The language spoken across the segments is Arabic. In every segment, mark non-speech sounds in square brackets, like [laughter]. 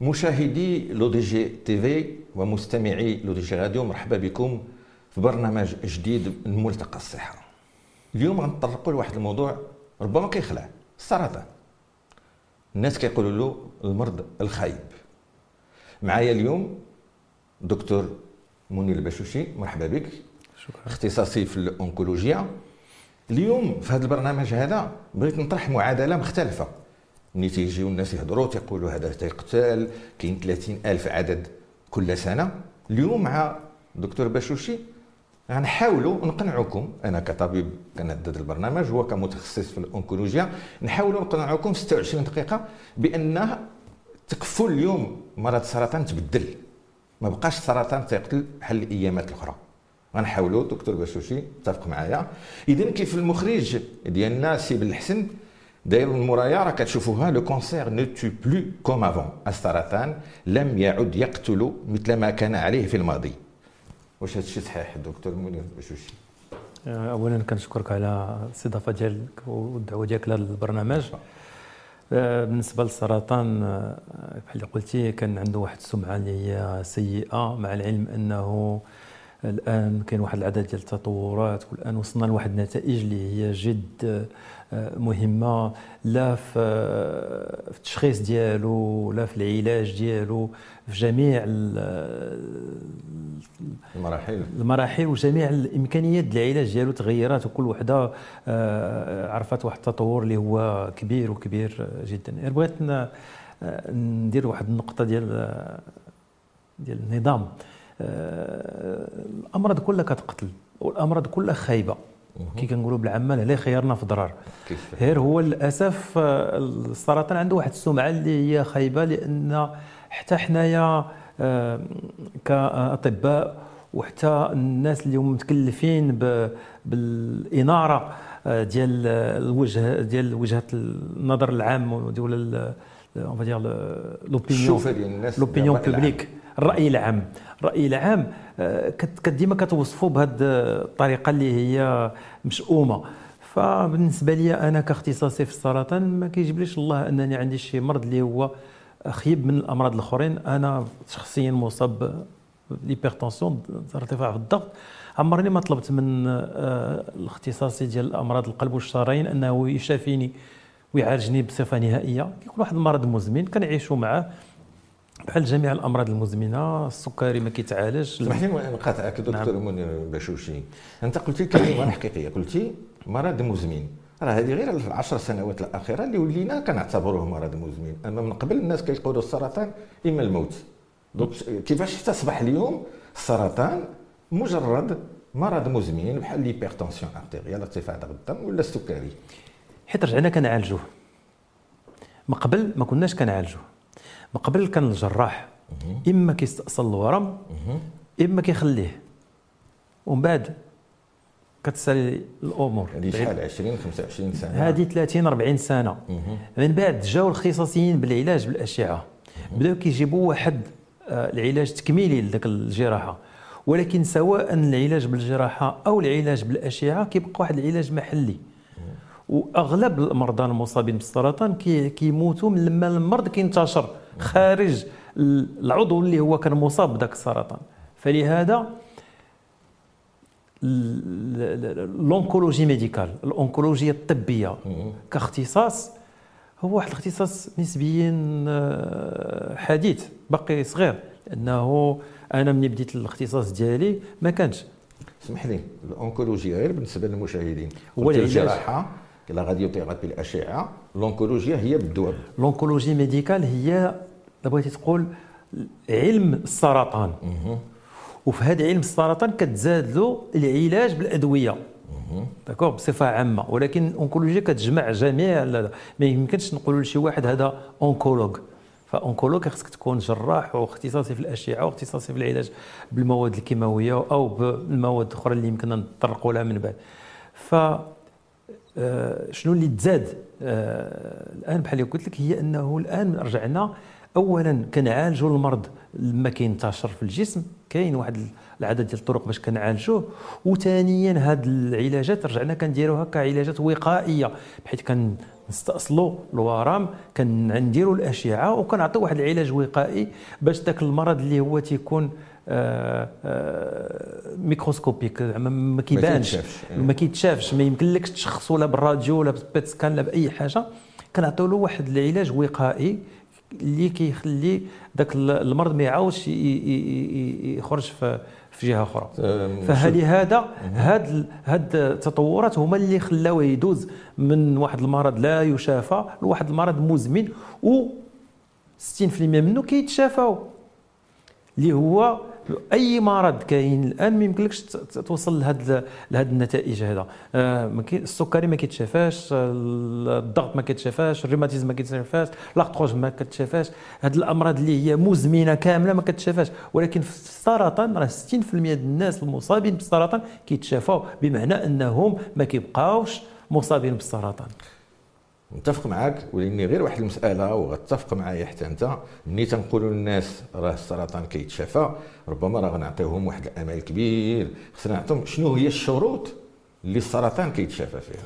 مشاهدي L'ODJ TV ومستمعي L'ODJ Radio مرحبا بكم في برنامج جديد من ملتقى الصحة. اليوم غنطرقوا لواحد الموضوع ربما كيخلع السرطان. الناس كيقولوا له المرض الخايب. معايا اليوم دكتور منير البشوشي مرحبا بك. شكرا. اختصاصي في الأونكولوجيا. اليوم في هذا البرنامج هذا بغيت نطرح معادلة مختلفة. ملي تيجيو الناس يهضروا تيقولوا هذا تيقتل كاين 30 الف عدد كل سنه اليوم مع دكتور بشوشي غنحاولوا نقنعوكم أنا كطبيب كنهدد البرنامج هو كمتخصص في الأونكولوجيا نحاولوا نقنعوكم في 26 دقيقه بان تكفل اليوم مرض السرطان تبدل ما بقاش السرطان تيقتل بحال الايامات الاخرى غنحاولوا دكتور بشوشي اتفق معايا اذا كيف المخرج ديالنا سي بالحسن داير المرايا راه كتشوفوها le cancer ne tue plus comme avant السرطان لم يعد يقتل مثل ما كان عليه في الماضي واش هذا الشيء صحيح دكتور منير بشوشي اولا كنشكرك على الاستضافه ديالك والدعوة ديالك لهذا البرنامج. آه، بالنسبة للسرطان آه، بحال اللي قلتي كان عنده واحد السمعة اللي هي سيئة مع العلم أنه الآن كاين واحد العدد ديال التطورات والآن وصلنا لواحد النتائج اللي هي جد مهمة. لا في التشخيص ديالو لا في العلاج ديالو في جميع المراحل. المراحل وجميع الإمكانيات ديال العلاج ديالو تغيرات وكل وحدة آه، عرفت واحد التطور اللي هو كبير وكبير جدا. بغيت آه، ندير واحد النقطة ديال ديال النظام. الأمراض كلها كتقتل والأمراض كلها خايبة. كي كنقولوا بالعامه لا خيارنا في ضرر غير هو للأسف آه، السرطان عنده واحد السمعة اللي هي خايبة لأن حتى حنايا آه، كأطباء وحتى الناس اللي هم متكلفين بالإنارة آه، ديال الوجه ديال وجهة النظر العام ديال on va dire l'opinion l'opinion publique الرأي العام. الرأي العام آه، ديما كتوصفوا بهذه الطريقة اللي هي مشؤومة. فبالنسبة لي أنا كاختصاصي في السرطان ما كيجيبليش الله أنني عندي شي مرض اللي هو خيب من الأمراض الأخرين. أنا شخصيا مصاب l'hypertension ارتفاع في الضغط. عمرني ما طلبت من آه، الاختصاصي ديال امراض القلب والشرايين أنه يشافيني ويعالجني بصفة نهائية. كيكون واحد المرض مزمن كنعيشوا معاه. بحال جميع الأمراض المزمنة السكري ما كيتعالج سمح لي نقاطعك دكتور نعم. منير بشوشي. أنت قلتي كلمة حقيقية قلتي مرض مزمن. راه هذه غير العشر سنوات الأخيرة اللي ولينا كنعتبروه مرض مزمن. اما من قبل الناس كيقولوا السرطان إما الموت. donc كيفاش تصبح اليوم السرطان مجرد مرض مزمن بحال l'hypertension artérielle ارتفاع ضغط الدم ولا السكري؟ حيت رجعنا كنعالجوه. من قبل ما كناش كنعالجوه. من قبل كان الجراح. إما كيستأصل الورم إما كيخليه. ومن بعد كتسالي الأمور. هذه شحال؟ 20 25 سنة. هذه 30 40 سنة. من بعد جاو الخصاصيين بالعلاج بالأشعة. بداو كيجيبوا واحد آه، العلاج تكميلي لذاك الجراحة. ولكن سواء العلاج بالجراحة أو العلاج بالأشعة كيبقى واحد العلاج محلي. وأغلب المرضى المصابين بالسرطان كيموتوا من لما المرض كينتشر خارج العضو اللي هو كان مصاب بذاك السرطان. فلهذا l'oncologie médicale الأونكولوجيا الطبية كاختصاص هو واحد الاختصاص نسبيا آه، حديث باقي صغير. لأنه أنا ملي بديت الاختصاص ديالي ما كانش. اسمح لي الأونكولوجيا غير بالنسبة للمشاهدين هو الجراحة la radiothérapie الأشعة الأونكولوجيا هي بالدوا ال oncologie médicale هي بغيتي تقول علم السرطان وفي هذا علم السرطان كتزاد له العلاج بالادويه d'accord بصفه عامه ولكن الاونكولوجيا كتجمع جميع ما يمكنش نقولوا لشي واحد هذا oncologue ف oncologue خصك تكون جراح واختصاصي في الاشعه واختصاصي في العلاج بالمواد الكيماويه أو بالمواد الاخرى اللي يمكننا نتطرقوا لها من بعد ف شنو اللي تزاد؟ آه، الآن بحال اللي قلت لك هي أنه الآن رجعنا اولا كنعالجوا المرض لما كينتشر في الجسم كاين واحد العدد ديال الطرق باش كنعالجوه. وثانيا هاد العلاجات رجعنا كنديروها كعلاجات وقائية بحيث نستأصلوا الورم كنديروا الأشعة وكنعطيو واحد العلاج وقائي باش ذاك المرض اللي هو تيكون آه آه microscopique ما كيبانش ما كيتشافش ما يمكنلكش تشخصوا لا بالراديو ولا بال PET scan لا بأي حاجة. كنعطيو له واحد العلاج وقائي اللي كيخلي ذاك المرض ما يعاودش يخرج في في جهة أخرى. فلهذا هاد هاد التطورات هما اللي خلاوه يدوز من واحد المرض لا يشافى لواحد المرض مزمن و 60% منه كيتشافاو اللي هو أي مرض كاين الآن ما يمكنلكش توصل لهاد لهاد النتائج هذا. آه السكري ما كيتشافاش الضغط ما كيتشافاش الروماتيزم ما كيتشافاش l'arthrose ما كتشافاش. هاد الأمراض اللي هي مزمنة كاملة ما كتشافاش. ولكن في السرطان راه 60% ديال الناس المصابين بالسرطان كيتشافاو بمعنى أنهم ما كيبقاوش مصابين بالسرطان. متفق معك ولاني غير واحد المسألة وغتفق معايا حتى أنت. ملي تنقولوا للناس راه السرطان كيتشافى ربما راه غنعطيوهم واحد الأمل كبير. خصنا نعطيهم شنو هي الشروط اللي السرطان كيتشافى فيها؟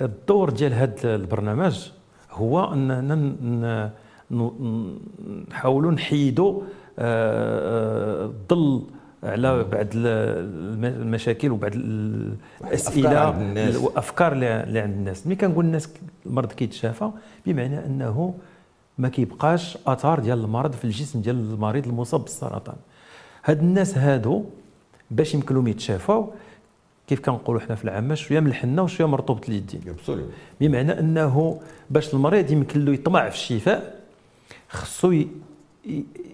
الدور ديال هذا البرنامج هو اننا نحاولوا نحيدوا الظل آه، آه، على بعض المشاكل وبعض الأسئلة والافكار اللي عند الناس. ملي كنقول الناس المرض كيتشافى بمعنى أنه ما كيبقاش أثار ديال المرض في الجسم ديال المريض المصاب بالسرطان. هاد الناس هادو باش يمكن لهم يتشافوا كيف كنقولوا حنا في العامة شوية من الحنة وشوية مرطوبة اليدين بمعنى أنه باش المريض يمكن له يطمع في الشفاء خصو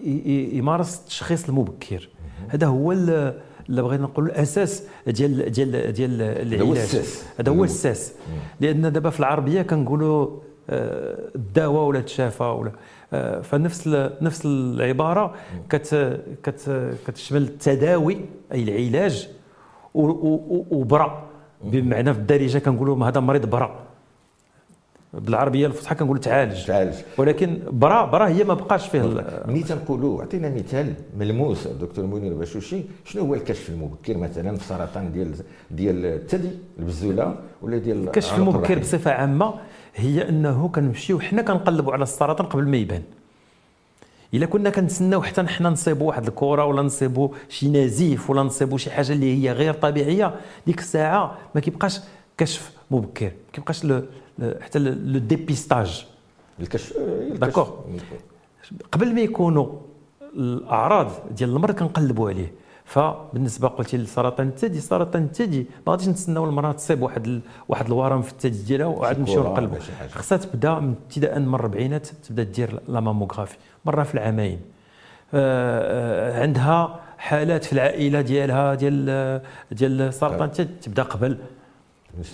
يمارس التشخيص المبكر. هذا هو اللي بغينا نقولوا الأساس ديال ديال ديال العلاج. هذا هو الساس لأن دابا في العربية كنقولوا آه، الدواء ولا تشافى ولا آه، فنفس نفس العبارة كت كت كتشمل التداوي أي العلاج وبرأ. بمعنى في الدارجة كنقولوا هذا مريض برأ. بالعربية الفصحى كنقولوا تعالج. تعالج. ولكن برا برا هي ما بقاش فيه ملي تنقولوا عطينا مثال ملموس دكتور منير باشوشي شنو هو الكشف المبكر مثلا في السرطان ديال ديال الثدي البزولة ولا ديال الكشف المبكر بصفة عامة هي أنه كنمشيو حنا كنقلبوا على السرطان قبل ما يبان. إلا كنا كنتسناو حتى حنا نصيبوا واحد الكرة ولا نصيبوا شي نزيف ولا نصيبوا شي حاجة اللي هي غير طبيعية ديك الساعة ما كيبقاش كشف مبكر ما كيبقاش حتى le dépistage الكشف d'accord قبل ما يكونوا الأعراض ديال المرض كنقلبوا عليه. فبالنسبة قلتي لسرطان الثدي سرطان الثدي ما غاديش نتسناو المراه تصيب واحد ال... واحد الورم في الثدي ديالها وعاد نمشيو نقلبوا خصها تبدا من ابتداء من الاربعينات تبدا دير la mammographie مرة في العامين. آه عندها حالات في العائلة ديالها ديال ديال سرطان الثدي تبدا قبل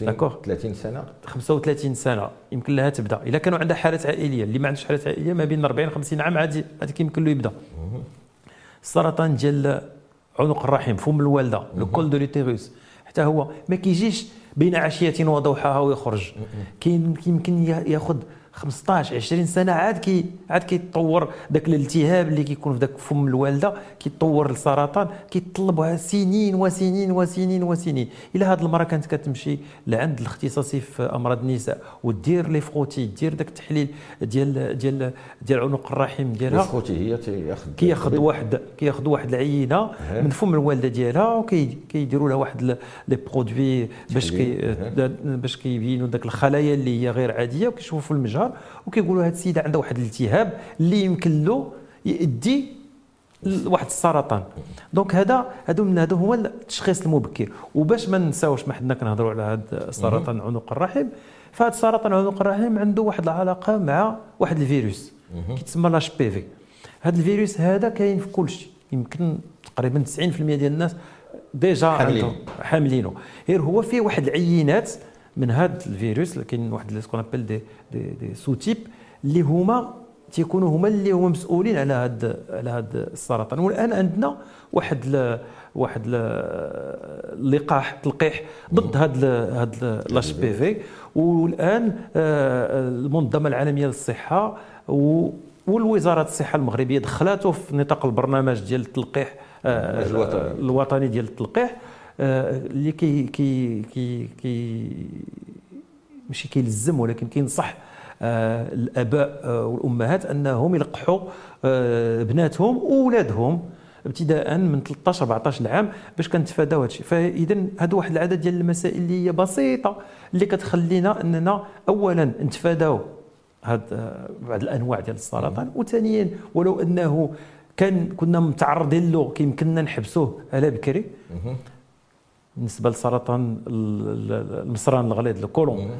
d'accord 30 سنة. 35 سنة. يمكن لها تبدأ. إلا كانوا عندها حالات عائلية. اللي ما عندوش حالات عائلية ما بين 40 50 عام عادي. هذاك يمكن له يبدأ. السرطان ديال عنق الرحم فم الوالدة le col de l'utérus حتى هو ما كيجيش بين عشية وضحاها ويخرج. كاين يمكن ياخذ 15 20 سنة عاد كي عاد كيتطور ذاك الالتهاب اللي كيكون في ذاك فم الوالدة كيتطور للسرطان كيطلبها سنين وسنين وسنين وسنين. إلى هذه المره كانت كتمشي لعند الاختصاصي في أمراض النساء ودير les frottis دير ذاك التحليل ديال ديال ديال عنق الرحم ديالها. frottis هي تياخذ كياخذ واحد كياخذ واحد العينة من فم الوالدة ديالها وكيديروا لها واحد les produits باش كي باش كيبينوا ذاك الخلايا اللي هي غير عادية وكيشوفوا في المجهر. الشهر وكيقولوا هذه السيدة عندها واحد الالتهاب اللي يمكن له يؤدي لواحد السرطان. donc هذا هذو من هذا هو التشخيص المبكر. وباش ما نساوش ما حنا كنهضروا على هذا سرطان عنق الرحم فهذا سرطان عنق الرحم عنده واحد العلاقة مع واحد الفيروس كيتسمى l'HPV هذا الفيروس هذا كاين في كل شيء يمكن تقريبا 90% ديال الناس déjà حاملين حاملينه. غير هو فيه واحد العينات من هذا الفيروس كاين واحد ce qu'on appelle des des, des sous-types اللي هما تيكونوا هما اللي هما مسؤولين على هذا على هذا السرطان. والآن عندنا واحد ل واحد اللقاح تلقيح ضد هذا هذا l'HPV والآن آه، المنظمة العالمية للصحة والوزارة الصحة المغربية دخلاته في نطاق البرنامج ديال التلقيح آه، الوطني ديال التلقيح. اللي كي كي كي كي ماشي كيلزم ولكن كينصح آه، الآباء آه، والأمهات أنهم يلقحوا آه، بناتهم واولادهم ابتداء من 13 14 عام باش كنتفاداو هادشي فاذا هادو واحد العدد ديال المسائل اللي هي بسيطة اللي كتخلينا أننا اولا نتفاداو هاد بعض الأنواع ديال السرطان. وثانيا ولو أنه كان كنا متعرضين له كيمكننا نحبسوه على بكري؟ بالنسبة لسرطان المصران الغليظ le côlon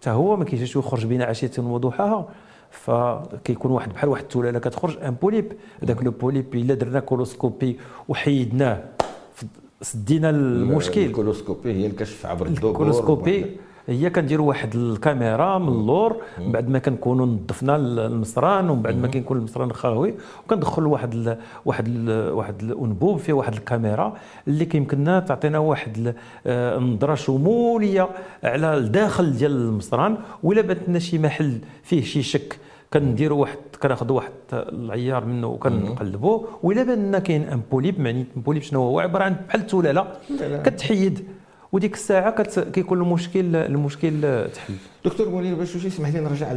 حتى هو ما كيجيش يخرج بين عشية وضحاها فكيكون واحد بحال واحد التولاله كتخرج un polype هذاك le polype إلا درنا coloscopie وحيدناه سدينا المشكل. ال coloscopie هي الكشف عبر الدبور ال coloscopie هي كنديروا واحد الكاميرا من اللور من بعد ما كنكونوا نظفنا المصران ومن بعد ما كيكون المصران خاوي وكندخل واحد ال واحد ال واحد الانبوب فيه واحد الكاميرا اللي كيمكننا تعطينا واحد النظره آه، شمولية على الداخل ديال المصران ولا بات لنا شي محل فيه شي شك كنديروا واحد كناخذوا واحد العيار منه وكنقلبوه ولا بان كاين ان بوليب معني بوليب شنو هو؟ عبارة عن بحال التولاله كتحيد وديك الساعة كيكون المشكل المشكل تحل. دكتور منير باش شي اسمح لي نرجع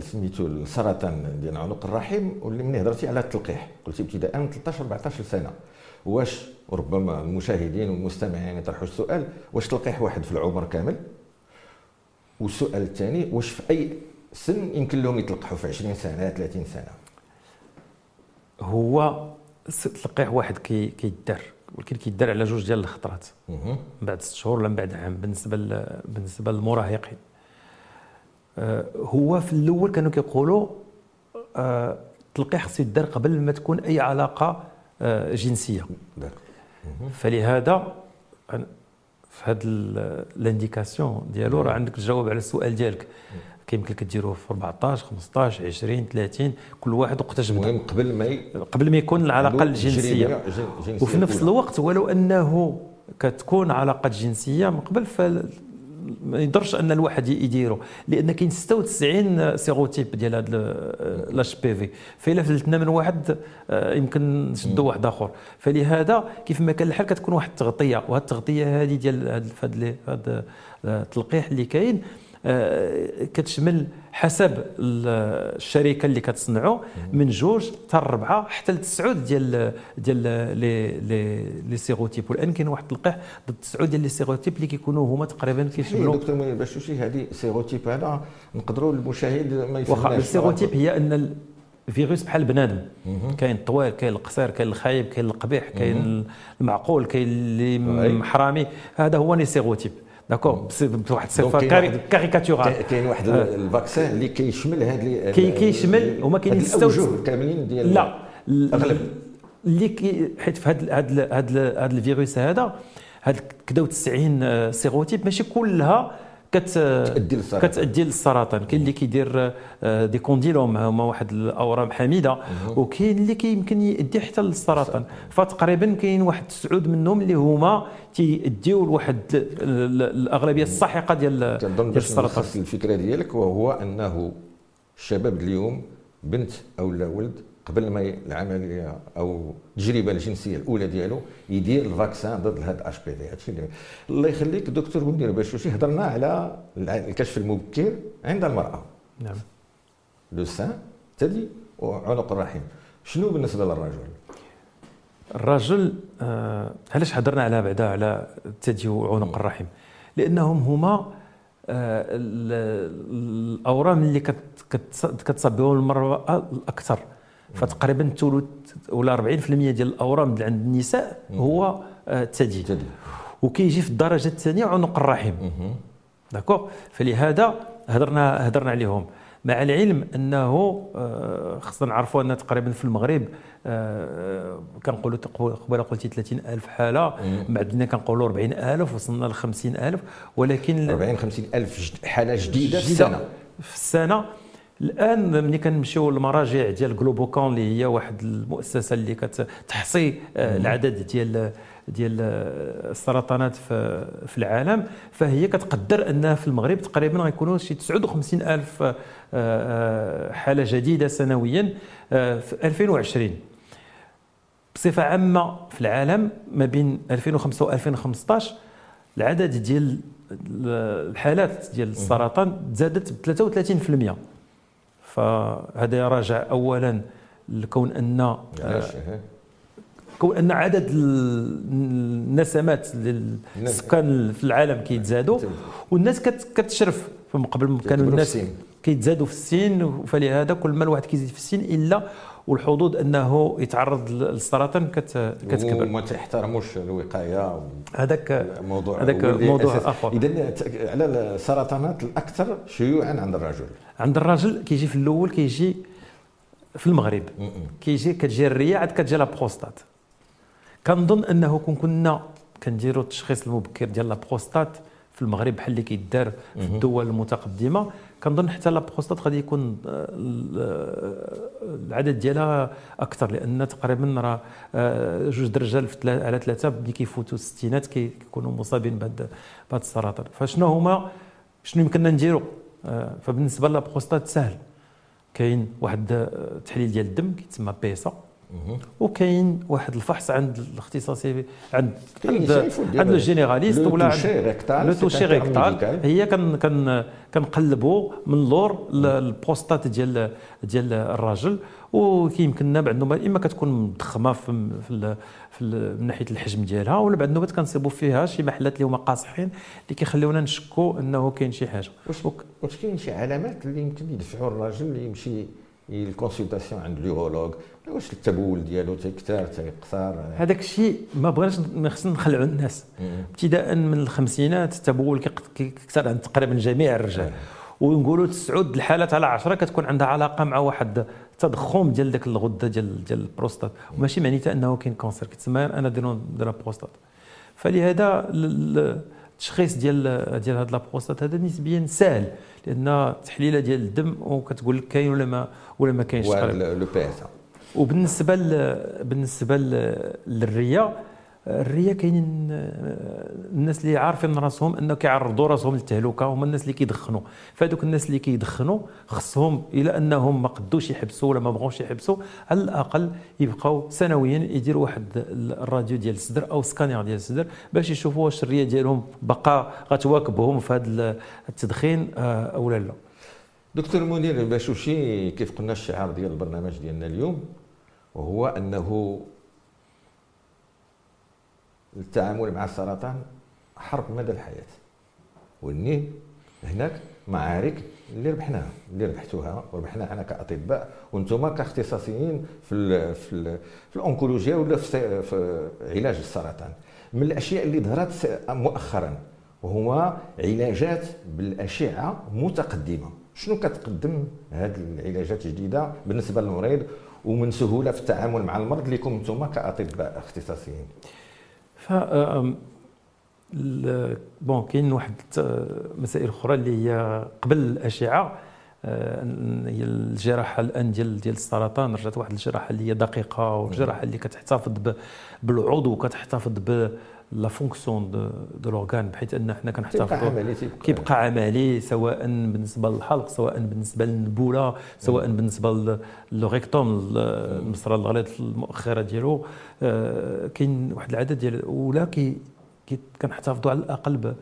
سميتو السرطان ديال عنق الرحم واللي من هضرتي على التلقيح. قلتي ابتداء من 13 14 سنه واش ربما المشاهدين والمستمعين يطرحوا السؤال واش تلقيح واحد في العمر كامل؟ والسؤال الثاني واش في أي سن يمكن لهم يتلقحوا في 20 سنة 30 سنة؟ هو تلقيح واحد كيدار. ولكن كيدار على جوج ديال الخطرات. من بعد ست شهور ولا من بعد عام بالنسبة بالنسبة للمراهقين آه، هو في الأول كانوا كيقولوا آه، تلقيح خصو يدار قبل ما تكون أي علاقة آه، جنسية. فلهذا في هذا الإنديكاسيون ديالو راه عندك تجاوب على السؤال ديالك. كيمكن لك ديروه في 14 15 20 30 كل واحد وقتاش بدأ. المهم قبل ما ي... قبل ما يكون العلاقة الجنسية. وفي نفس الوقت ولو أنه كتكون علاقة جنسية من قبل ف ما يقدرش أن الواحد يديرو. لأن كاين 96 sérotypes ديال هذا l'HPV فإلا فلتنا من واحد آه، يمكن نشدوا واحد آخر. فلهذا كيف ما كان الحال كتكون واحد التغطية. وهذه التغطية هذه ديال هذا التلقيح اللي كاين كتشمل حسب الشركة اللي كتصنعوا من جوج حتى اربعه حتى لتسعود ديال ديال les les les sérotypes والآن كاين واحد اللقاح ضد تسعود ديال les sérotypes اللي كيكونوا هما تقريبا كيشملوا دكتور منير باش شي هذه sérotype هذا نقدروا المشاهد ما يفهمش واخا ال sérotype هي أن الفيروس بحال بنادم. كاين الطوال كاين القصير كاين الخايب كاين القبيح كاين المعقول كاين اللي محرامي. هذا هو les sérotypes d'accord بواحد الصفه caricaturale كاين واحد آه. ال vaccin اللي كيشمل هاد كي كيشمل هما كاينين 66 كاملين ديال لا اغلب اللي كي حيت في هاد هاد هاد هاد الفيروس هذا هاد كدا 90 sérotypes ماشي كلها كتأدي للسرطان. كتأدي للسرطان. كاين اللي كيدير آه، des condylomes هما واحد الأورام حميدة. وكاين اللي كيمكن يؤدي حتى للسرطان. فتقريبا كاين واحد تسعود منهم اللي هما تيأديو لواحد الأغلبية الساحقه ديال ديال السرطان. الفكرة ديالك وهو أنه الشباب اليوم بنت أو لا ولد قبل ما العملية أو التجربه الجنسية الأولى ديالو يدير le vaccin ضد هذا HPV هادشي اللي الله يخليك دكتور منير باشوشي هضرنا على الكشف المبكر عند المرأة. نعم. le sein ثدي وعنق الرحم. شنو بالنسبة للرجل؟ الرجل آه علاش هضرنا على بعدا على الثدي وعنق الرحم؟ لأنهم هما آه الأورام اللي كتصاب بهم المرأة الأكثر. فتقريبا الثلث ولا 40% ديال الأورام اللي عند النساء هو الثدي آه، وكيجي في الدرجة الثانية عنق الرحم. داكوغ فلهذا هضرنا هضرنا عليهم. مع العلم أنه آه، خصنا نعرفوا أن تقريبا في المغرب آه، كنقولوا قبل قلتي 30000 حالة. بعدنا كنقولوا 40000 وصلنا ل 50000 ولكن 40 50000 حالة جديدة في السنة. في السنة. الآن ملي كنمشيو للمراجع ديال جلوبوكون اللي هي واحد المؤسسة اللي كتحصي آه، العدد ديال ديال السرطانات في, في العالم. فهي كتقدر ان في المغرب تقريبا غيكونوا شي 59 ألف آه، آه، حالة جديدة سنويا في 2020 بصفة عامة في العالم ما بين 2005 و 2015 العدد ديال الحالات ديال السرطان تزادت ب 33% فهذا راجع اولا لكون أن كون أن عدد النسمات للسكان في العالم كيتزادوا والناس كتشرف. قبل كانوا الناس كيتزادوا في السن فلهذا كل ما الواحد كيزيد في السن إلا والحظوظ أنه يتعرض للسرطان كتكبر. وما تحترموش الوقاية هذاك موضوع هذاك موضوع اخر اذا على السرطانات الأكثر شيوعا عند الرجل. عند الرجل كيجي في الأول كيجي في المغرب. كيجي كتجي الريه عاد كتجي لا بروستات. كنظن أنه كون كنا كنديروا التشخيص المبكر ديال لا بروستات في المغرب بحال اللي كيدار في الدول المتقدمة. كنظن حتى لا بروستات غادي يكون آه، العدد ديالها أكثر لأن تقريبا راه آه، جوج الرجال على ثلاثة ملي كيفوتوا الستينات كيكونوا مصابين بهذا السرطان. فشنو هما؟ شنو يمكننا نديروا آه، فبالنسبة للبروستات سهل. كاين واحد التحليل ديال الدم كيتسمى بيسا. وكاين واحد الفحص عند الاختصاصي عند عند عند généraliste ولا le toucher rectal هي كان كان كنقلبوا من اللور البروستات ديال ديال الراجل. وكيمكننا بعض النوبات إما كتكون مضخمة في في, في من ناحية الحجم ديالها ولا بعض النوبات كنصيبوا فيها شي محلات اللي هما قاصحين اللي كيخليونا نشكوا إنه كاين شي حاجة. واش واش كاين شي علامات اللي يمكن يدفعوا الراجل يمشي ال consultation عند ال urologue واش التبول ديالو؟ تيكثر تيقصر هذاك الشيء ما بغيناش ما خصنا نخلعوا الناس. ابتداء من الخمسينات التبول كيكثر عند تقريبا جميع الرجال. ونقولوا تسعود الحالات على 10 كتكون عندها علاقة مع واحد تضخم ديال ذاك الغدة ديال ديال البروستات. وماشي معناتها أنه كاين cancer. كتسمى un adénome de prostate. فلهذا التشخيص ديال ديال هاد la prostate هذا نسبيا سهل لأن تحليلة ديال الدم وكتقول لك كاين ولا ما ولا ما كاينش. le PSA. وبالنسبة بالنسبة للرية الرية كاينين الناس اللي عارفين راسهم أنه كيعرضوا راسهم للتهلكة هما الناس اللي كيدخنوا فهذوك الناس اللي كيدخنوا خصهم إلى أنهم ما قدوش يحبسوا ولا ما بغوش يحبسوا على الأقل يبقاو سنويا يديروا واحد الراديو ديال الصدر أو سكانير ديال الصدر باش يشوفوا واش الرية ديالهم بقى غتواكبهم في هذا التدخين آه، أو لا. دكتور منير باشوشي كيف قلنا الشعار ديال البرنامج ديالنا اليوم وهو أنه التعامل مع السرطان حرب مدى الحياة. واني هناك معارك اللي ربحناها اللي ربحتوها وربحناها أنا كأطباء وأنتم كاختصاصيين في ال في ال في الانكولوجيا ولا في, في علاج السرطان. من الأشياء اللي ظهرت مؤخرا وهو علاجات بالأشعة متقدمة. شنو كتقدم هذه العلاجات الجديدة بالنسبة للمريض ومن سهولة في التعامل مع المرض لكم أنتم كأطباء اختصاصيين؟ ف بون كاين واحد مسائل أخرى اللي هي قبل الأشعة هي الجراحة الآن ديال ديال السرطان رجعت واحد الجراحة اللي هي دقيقة والجراحه اللي كتحتفظ بالعضو وكتحتفظ la fonction de, l'organe بحيث أن حنا كنحتفظوا كيبقى عملي سواء بالنسبة للحلق سواء بالنسبة للنبولة سواء بالنسبة لل rectum المسرى الغليظ المؤخرة ديالو. آه، كاين واحد العدد ديال ولا كي كنحتفظوا على الأقل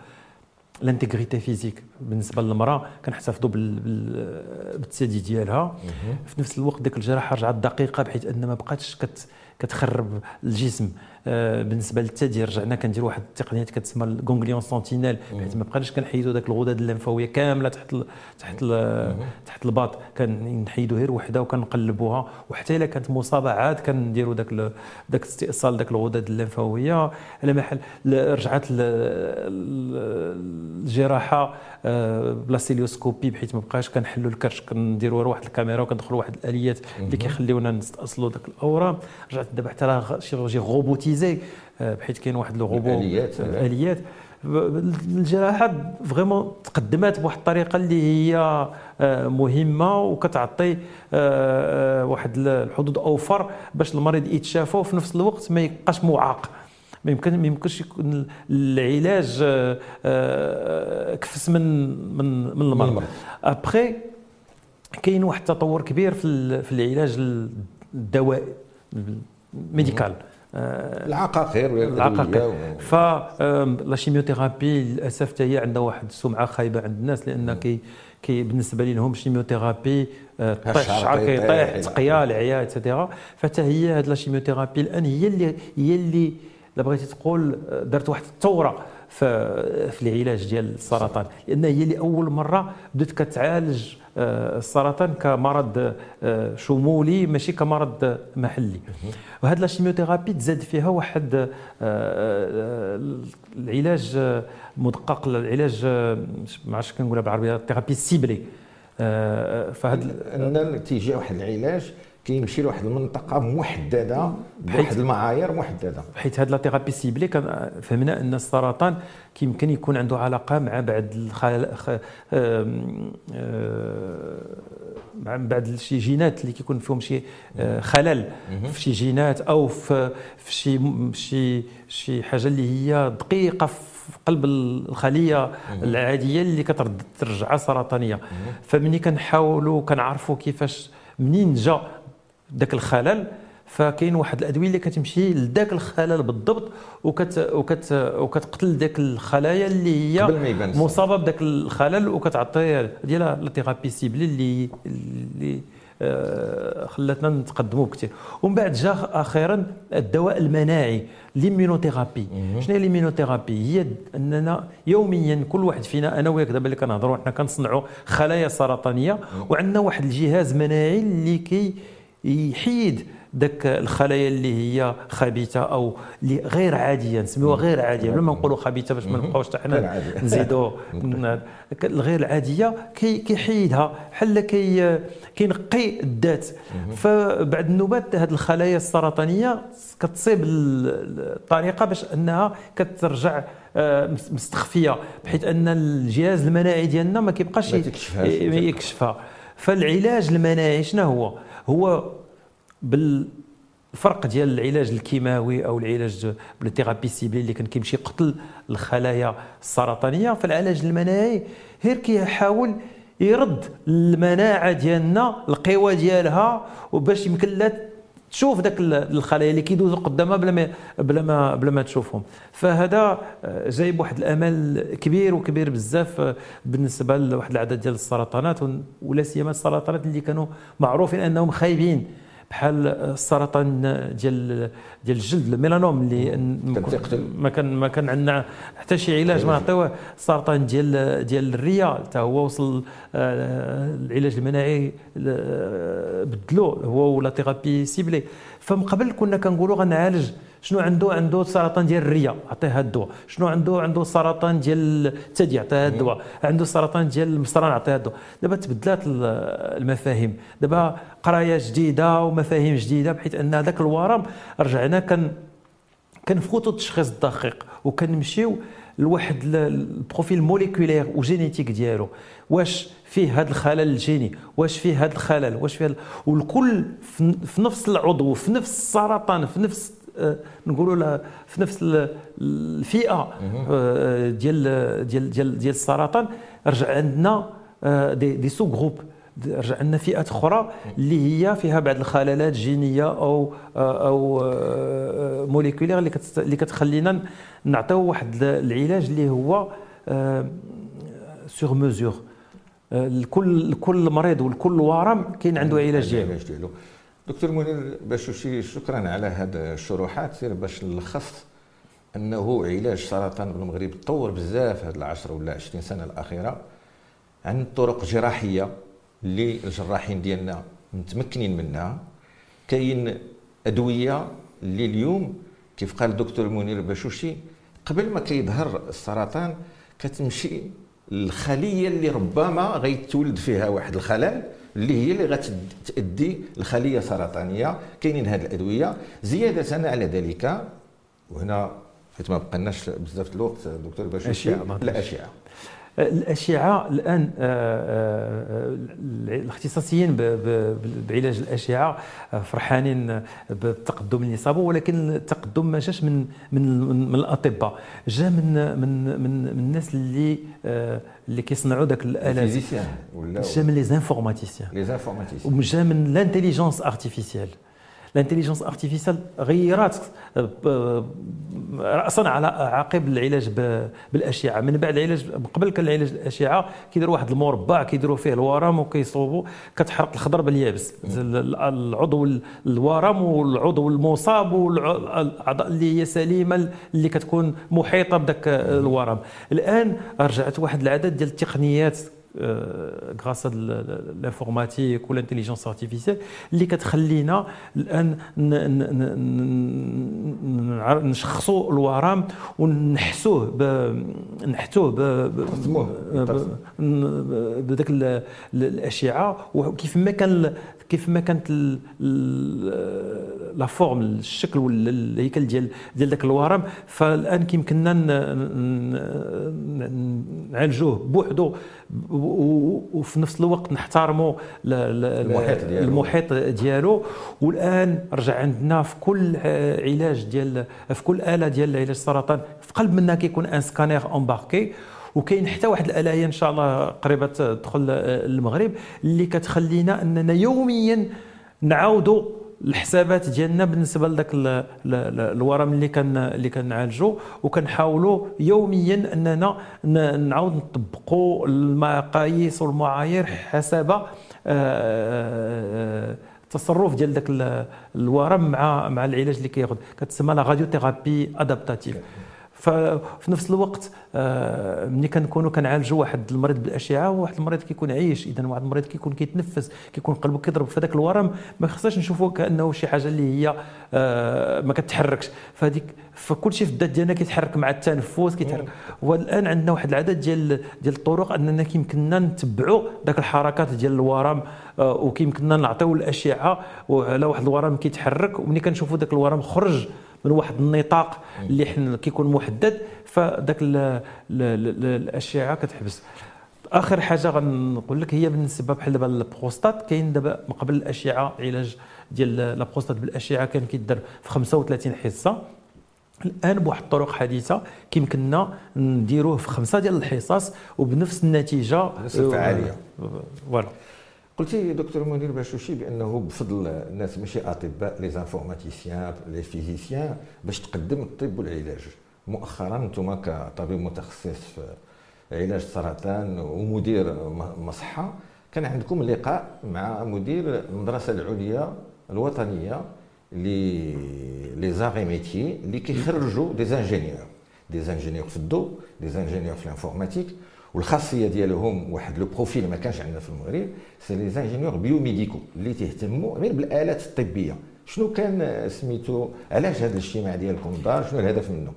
l'intégrité physique. بالنسبة للمرأة كنحتفظوا بالثدي ديالها. في نفس الوقت ديك الجراحه رجعت دقيقة بحيث أن ما بقاتش كت كتخرب الجسم. بالنسبة للثدي رجعنا كندير واحد التقنيات كتسمى ال ganglion sentinelle بحيث ما بقاش كنحيدوا ذاك الغدد الليمفاوية كاملة تحت ال تحت ال تحت الباط. كنحيدوا غير وحدة وكنقلبوها. وحتى إلا كانت مصابه عاد كنديروا ذاك ذاك استئصال ذاك الغدد الليمفاوية. على محل رجعت الجراحة آه، ب la cœlioscopie بحيث ما بقاش كنحلوا الكرش. كنديروا واحد الكاميرا وكندخلوا واحد الآليات اللي كيخليونا نستأصلوا ذاك الأورام. رجعت دابا حتى راه chirurgie robotisée آه، بحيث كاين واحد le robot اليات اليات الجراحة vraiment تقدمات بواحد الطريقة اللي هي آه، مهمة وكتعطي واحد الحدود أوفر باش المريض يتشافى وفي نفس الوقت ما يبقاش معاق. ما يمكن ما يمكنش يكون العلاج كفس من من من المرض. ابخي كاين واحد التطور كبير في في العلاج الدوائي médical العقاقير العقاقير ف la chimiothérapie للاسف هي عندها واحد السمعة خايبة عند الناس لأن كي كي بالنسبة لهم ال chimiothérapie طيح الشعر كيطيح تقيا العيا et cetera فحتى هي هاد la chimiothérapie الآن هي اللي هي اللي لا بغيتي تقول دارت واحد الثورة. في في العلاج ديال السرطان. لأن هي لاول مرة بدأت كتعالج آه، السرطان كمرض آه، شمولي ماشي كمرض محلي. وهاد la chimiothérapie تزاد فيها واحد آه، العلاج مدقق العلاج ما عرفتش كنقولها بالعربية thérapie ciblée فهاد أن تيجي واحد العلاج كيمشي لواحد المنطقة محددة بواحد المعايير محددة. حيت هاد لا ثيرابي سيبلي فهمنا أن السرطان كيمكن يكون عنده علاقة مع بعض الخل... خ... مع بعض شي جينات اللي كيكون فيهم شي آه، خلل في شي جينات أو في في شي شي شي حاجة اللي هي دقيقة في قلب الخلية العادية اللي كترجعها سرطانية. فمني كنحاولوا كنعرفوا كيفاش منين جا ذاك الخلل فكاين واحد الأدوية اللي كتمشي لذاك الخلل بالضبط وكت وكت وكتقتل ذاك الخلايا اللي هي مصابة بذاك الخلل وكتعطي ديال ثيرابي سيبلي اللي اللي آه، خلاتنا نتقدموا بكثير ومن بعد جا أخيرا الدواء المناعي l'immunothérapie شنو هي l'immunothérapie هي أننا يوميا كل واحد فينا أنا وياك دابا اللي كنهضروا حنا كنصنعوا خلايا سرطانية وعندنا واحد الجهاز مناعي اللي كي يحيد ذاك الخلايا اللي هي خبيثة أو اللي غير عادية نسميوها غير عادية. بلا ما نقولوا خبيثة باش ما نبقاوش حتى حنا [laughs] نزيدوا الغير العاديه كي كيحيدها بحال كي كينقي الذات. فبعد النوبات هذه الخلايا السرطانية كتصيب الطريقة باش أنها كترجع آه، مستخفية بحيث أن الجهاز المناعي ديالنا ما كيبقاش يكشفها. فالعلاج المناعي شنو هو؟ هو بالفرق ديال العلاج الكيماوي أو العلاج بالثيرابي سيبلي اللي كان كيمشي قتل الخلايا السرطانية فالعلاج المناعي غير كيحاول يرد المناعة ديالنا القوى ديالها وباش يمكن لها تشوف ذاك الخلايا اللي كيدوزوا قدامها بلا ما بلا ما بلا ما تشوفهم. فهذا آه، جايب واحد الأمل كبير وكبير بزاف آه، بالنسبة لواحد العدد ديال السرطانات ولا سيما السرطانات اللي كانوا معروفين أنهم خايبين. بحال السرطان ديال ديال الجلد الميلانوم اللي ما كان ما كان عندنا حتى شي علاج ما نعطيوه السرطان ديال ديال الريه حتى هو وصل آه، العلاج المناعي آه، بدلوه هو ولا ثيرابي سيبلي فمن قبل كنا كنقولوا غنعالج شنو عنده عنده سرطان ديال الريه عطيه هذا الدواء شنو عنده عنده سرطان ديال الثدي عطيه هذا الدواء عنده سرطان ديال المصران عطيه هذا الدواء دابا تبدلات المفاهيم. دابا قراية جديدة ومفاهيم جديدة بحيث أن هذاك الورم رجعنا كن كنفوتوا التشخيص الدقيق وكنمشيو لواحد ال profil moléculaire و génétique ديالو. واش فيه هذا الخلل الجيني؟ واش فيه هذا الخلل؟ واش فيه والكل في نفس العضو في نفس السرطان في نفس آه، نقولوا في نفس الفئة آه، ديال ديال ديال ديال السرطان رجع عندنا آه، des, des sous-groupes. رجع عندنا فئات أخرى اللي هي فيها بعض الخلالات جينيه أو أو moléculaires اللي اللي كتخلينا نعطيو واحد العلاج اللي هو sur mesure لكل لكل مريض ولكل ورم كاين عنده علاج ديالو. دكتور منير باشوشي شكرا على هذه الشروحات سير باش نلخص أنه علاج سرطان بالمغرب تطور بزاف هذه العشر ولا 20 سنة الأخيرة عن طرق جراحية اللي الجراحين ديالنا متمكنين منها. كاين أدوية اللي اليوم كيف قال الدكتور منير باشوشي قبل ما كيظهر السرطان كتمشي الخليه اللي ربما غيتولد فيها واحد الخلل. اللي هي اللي غتؤدي لخليه سرطانيه كاينين هذه الأدوية. زيادة على ذلك وهنا حيت ما بقناش بزاف الوقت دكتور باش الاشعه الاشعه الآن آه، آه، الاختصاصيين بعلاج الأشعة آه، فرحانين بالتقدم اللي صابوا ولكن التقدم ما جاش من من من الأطباء جا من من من, من الناس اللي اللي كيصنعوا ذاك الالات جا من les informaticiens les informaticiens وجا من l'intelligence artificielle ال intelligence artificielle غيرات راسا على عقب العلاج بالأشعة. من بعد العلاج قبل كان العلاج بالاشعه كيديروا واحد المربع كيديروا فيه الورم وكيصوبوا كتحرق الأخضر باليابس. العضو الورم والعضو المصاب والاعضاء اللي هي سليمة اللي كتكون محيطة بداك الورم. الآن رجعت واحد العدد ديال التقنيات grâce à l'informatique وال intelligence artificielle اللي كتخلينا الان نشخصوا الورم ونحسوه نحتوه بداك الاشعه وكيف ما كان كيف ما كانت la forme الشكل ولا الهيكل ديال ديال ذاك الورم. فالآن كيمكننا نعالجوه بوحدو وفي نفس الوقت نحترموا المحيط ديالو. المحيط ديالو. والآن رجع عندنا في كل علاج ديال في كل آلة ديال علاج السرطان في قلب منها كيكون ان سكانير امباركي وكاين حتى واحد الاله إن شاء الله قريبة تدخل المغرب اللي كتخلينا أننا يوميا نعاودوا الحسابات ديالنا بالنسبة لذاك الورم اللي كان اللي كنعالجوا وكنحاولوا يوميا أننا نعاود نطبقوا المقاييس والمعايير حسب آه، آه، التصرف ديال ذاك الورم مع مع العلاج اللي كياخذ. كتسمى la radiothérapie adaptative ففي نفس الوقت آه، ملي كنكونوا كنعالجوا واحد المريض بالأشعة وواحد المريض كيكون عايش. اذا واحد المريض كيكون كيتنفس كيكون قلبه كيضرب في هذاك الورم ما خصناش نشوفوه كأنه شي حاجة اللي هي آه، ما كتحركش. فهذيك فكل شيء في الذات ديالنا كيتحرك مع التنفس كيتحرك. والآن عندنا واحد العدد ديال ديال الطرق أننا كيمكننا نتبعوا ذاك الحركات ديال الورم آه، وكيمكننا نعطيو الأشعة على واحد الورم كيتحرك. وملي كنشوفوا ذاك الورم خرج من واحد النطاق اللي حنا كيكون محدد فذاك الأشعة كتحبس. آخر حاجة غنقول لك هي بالنسبة بحال دابا البروستات كاين دابا من قبل الأشعة علاج ديال البروستات بالأشعة كان كيدار في 35 حصة. الآن بواحد الطرق حديثة كيمكننا نديروه في خمسة ديال الحصص وبنفس النتيجة نفس الفعالية. voilà. قلتي دكتور منير باشوشي بأنه بفضل الناس ماشي أطباء les informaticiens les physiciens باش تقدم الطب والعلاج. مؤخرا أنتم كطبيب متخصص في علاج السرطان ومدير مصحة كان عندكم لقاء مع مدير المدرسة العليا الوطنية les les arts et métiers اللي كيخرجوا des ingénieurs des ingénieurs في الضوء des ingénieurs في ال informatique والخاصية ديالهم واحد le profil ما كانش عندنا في المغرب c'est les ingénieurs biomédicaux اللي تهتموا غير بالآلات الطبية. شنو كان سميتو؟ علاش هذا الاجتماع ديالكم دار شنو الهدف منه؟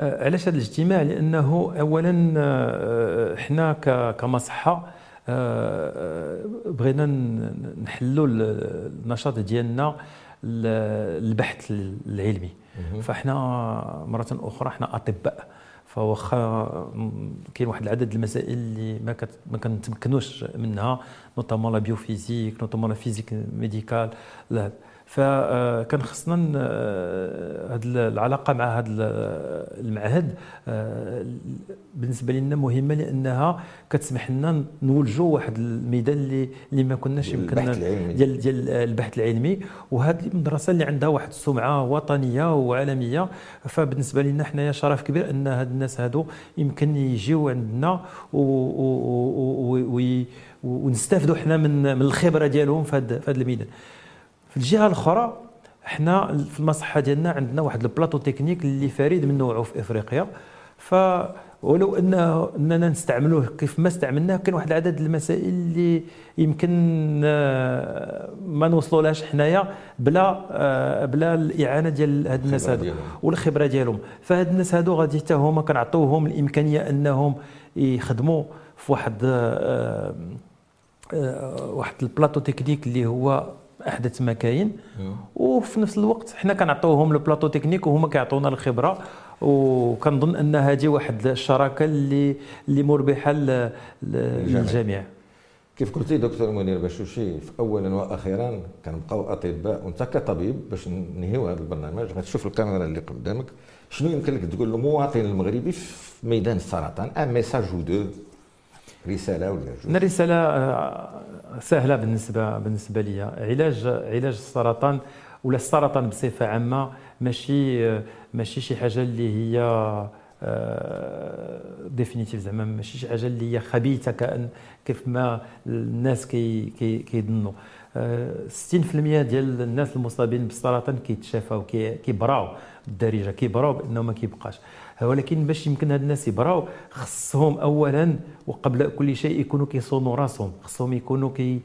آه، علاش هذا الاجتماع؟ لأنه اولا آه، حنا كمصحة آه، بغينا نحلوا النشاط ديالنا البحث العلمي. فاحنا مرة أخرى إحنا أطباء. فواخا كاين واحد العدد المسائل اللي ما ما كنتمكنوش منها notamment la biophysique notamment la physique médicale فكان خصنا هذه العلاقة مع هذا المعهد آه، بالنسبة لنا مهمة لأنها كتسمح لنا نولجوا واحد الميدان اللي اللي ما كناش يمكننا ديال ديال البحث العلمي. وهذه المدرسة اللي عندها واحد السمعة وطنية وعالمية. فبالنسبة لنا حنايا شرف كبير أن هاد الناس هادو يمكن يجيو عندنا ونستافدوا حنا من من الخبرة ديالهم في هذا الميدان. في الجهة الأخرى إحنا في المصحة ديالنا عندنا واحد البلاطو تكنيك اللي فريد من نوعه في إفريقيا. ف ولو ان إننا نستعملوه كيف ما استعملناه كاين واحد العدد المسائل اللي يمكن آه، ما نوصلوا لهاش حنايا بلا آه، بلا الإعانة ديال هاد الناس هادو والخبرة ديالهم. فهاد الناس هادو غادي حتى هما كنعطيوهم الإمكانية إنهم يخدموا في واحد آه، واحد ال plateau technique اللي هو أحدث ما كاين وفي نفس الوقت حنا كنعطيوهم le plateau technique وهما كيعطونا الخبرة. وكنظن ان هذه واحد الشراكة اللي اللي مربحه للجميع كيف قلتي دكتور منير بشوشي اولا وأخيرا كنبقاو أطباء وأنت كطبيب باش ننهيو هذا البرنامج. غتشوف الكاميرا اللي قدامك. شنو يمكن لك تقول للمواطن المغربي في ميدان السرطان un message ou deux رسالة ولا جوج؟ رساله آه، سهلة بالنسبة بالنسبة لي علاج علاج السرطان ولا السرطان بصفة عامة ماشي ماشي شي حاجة اللي هي définitive زعما ماشي شي حاجة اللي هي خبيثة كان كيف ما الناس كي كي كيظنوا. 60% ديال الناس المصابين بالسرطان كيتشافاو كيبراو. بالدارجه كيبراو بأنه ما كيبقاش. ولكن باش يمكن هاد الناس يبراو خصهم اولا وقبل كل شيء يكونوا كيصونوا راسهم خصهم يكونوا كي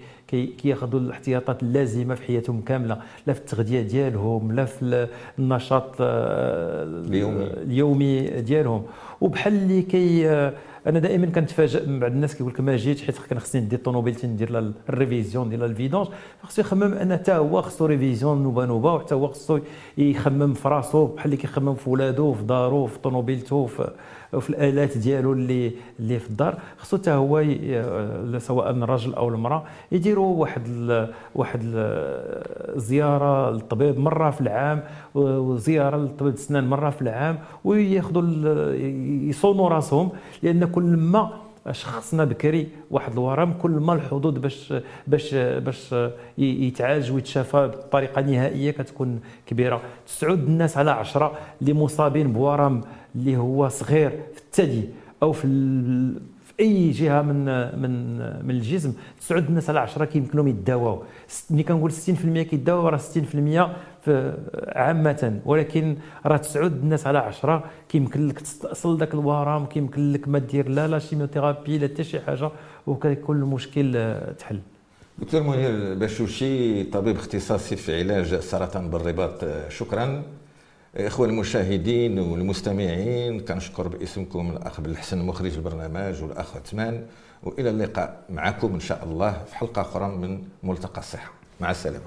كياخذوا الاحتياطات اللازمة في حياتهم كاملة لا في التغذية ديالهم لا في النشاط آه، اليومي. اليومي ديالهم. وبحال اللي كي آه، أنا دائما كنتفاجئ من بعض الناس كيقول لك ما جيتش حيت كان خصني ندير طوموبيلتي ندير ال révision ديال ال vidange خصو يخمم أن حتى هو خصو révision نوبة نوبة وحتى هو خصو يخمم في راسو بحال اللي كيخمم في ولادو في دارو في طوموبيلتو في وفي الآلات ديالو اللي اللي في الدار. خصو حتى هو سواء الرجل أو المرأة يديروا واحد ال واحد الزياره للطبيب مرة في العام وزيارة للطبيب السنان مرة في العام وياخذوا يصونوا راسهم لأن كل ما شخصنا بكري واحد الورم كل ما الحظوظ باش باش باش يتعالج ويتشافى بطريقة نهائية كتكون كبيرة. تسعود الناس على عشرة اللي مصابين بورم اللي هو صغير في الثدي أو في في أي جهة من من من الجسم. تسعود الناس على 10 كيمكن لهم يداواو ملي كنقول 60% كيداواو راه 60% في عامة. ولكن راه تسعود الناس على 10 كيمكن لك تستأصل ذاك الورم كيمكن لك ما دير لا لا chimiothérapie لا حتى شي حاجة وكيكون المشكل تحل. دكتور منير باشوشي طبيب اختصاصي في علاج السرطان بالرباط شكرا. إخوة المشاهدين والمستمعين كنشكر باسمكم الأخ بالحسن مخرج البرنامج والأخ عثمان وإلى اللقاء معكم إن شاء الله في حلقة أخرى من ملتقى الصحة. مع السلامة.